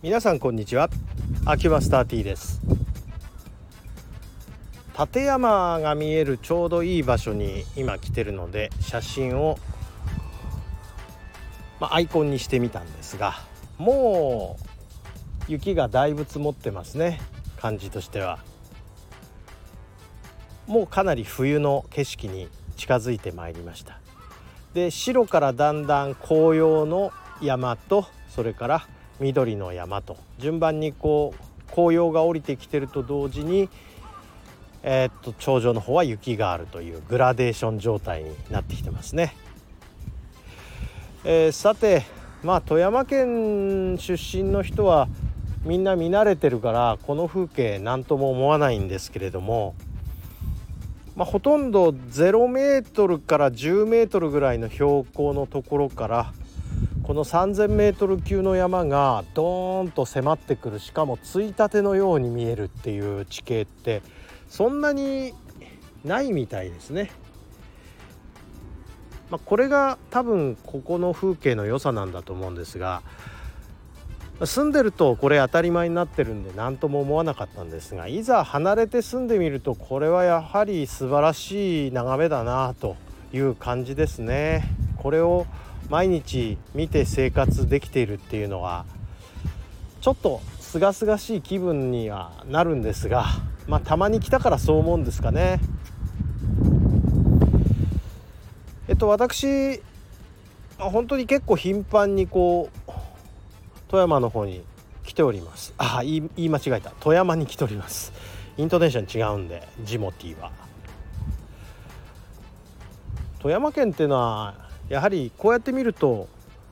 皆さんこんにちは。秋葉スター T です。立山が見えるちょうどいい場所に今来てるので写真を、まあ、アイコンにしてみたんですがもう雪がだいぶ積もってますね。感じとしては。もうかなり冬の景色に近づいてまいりました。で白からだんだん紅葉の山とそれから緑の山と順番にこう紅葉が降りてきてると同時に、えー、っと頂上の方は雪があるというグラデーション状態になってきてますね。えー、さてまあ富山県出身の人はみんな見慣れてるからこの風景何とも思わないんですけれども、まあ、ほとんど0メートルから10メートルぐらいの標高のところからこの 3,000m 級の山がドーンと迫ってくるしかもついたてのように見えるっていう地形ってそんなにないみたいですね。まあ、これが多分ここの風景の良さなんだと思うんですが住んでるとこれ当たり前になってるんで何とも思わなかったんですがいざ離れて住んでみるとこれはやはり素晴らしい眺めだなという感じですね。これを毎日見て生活できているっていうのはちょっと清々しい気分にはなるんですがまあたまに来たからそう思うんですかね。えっと私本当に結構頻繁にこう富山の方に来ております。あ言い言い間違えた。富山に来ております。イントネーション違うんでジモティーは。富山県っていうのはやはりこうやって見ると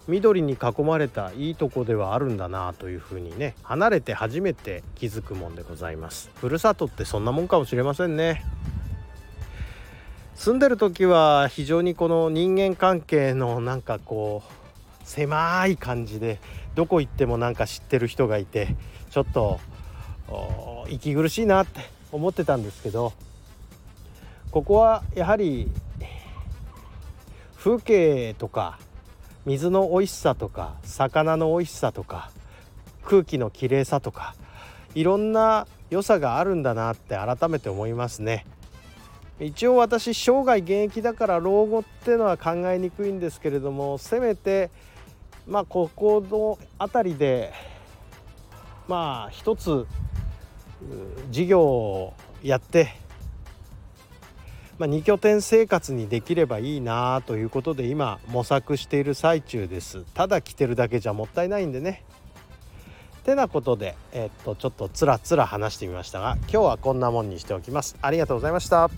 緑に囲まれたいいとこではあるんだなというふうにね離れて初めて気づくもんでございます。ふるさとってそんなもんかもしれませんね。住んでる時は非常にこの人間関係のなんかこう狭い感じでどこ行ってもなんか知ってる人がいてちょっと息苦しいなって思ってたんですけどここはやはり風景とか水の美味しさとか魚の美味しさとか空気のきれいさとかいろんな良さがあるんだなって改めて思いますね。一応私生涯現役だから老後っていうのは考えにくいんですけれどもせめてまあここの辺りでまあ一つ事業をやってまあ、2拠点生活にできればいいなということで今模索している最中です。ただ着てるだけじゃもったいないんでね。てなことで、え、っとちょっとつらつら話してみましたが今日はこんなもんにしておきます。ありがとうございました。